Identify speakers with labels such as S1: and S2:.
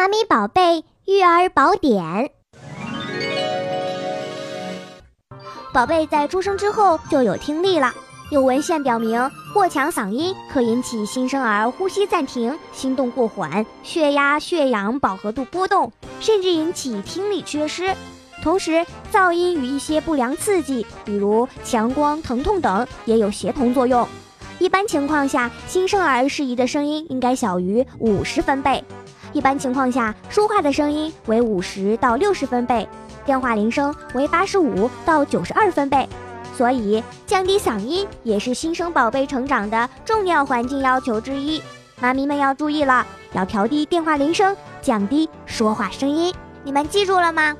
S1: 妈咪宝贝育儿宝典。宝贝在出生之后就有听力了，有文献表明，过强嗓音可引起新生儿呼吸暂停、心动过缓、血压、血氧饱和度波动，甚至引起听力缺失。同时，噪音与一些不良刺激，比如强光、疼痛等，也有协同作用。一般情况下，新生儿适宜的声音应该小于五十分贝。一般情况下，说话的声音为五十到六十分贝，电话铃声为八十五到九十二分贝。所以，降低嗓音也是新生宝贝成长的重要环境要求之一。妈咪们要注意了，要调低电话铃声，降低说话声音。你们记住了吗？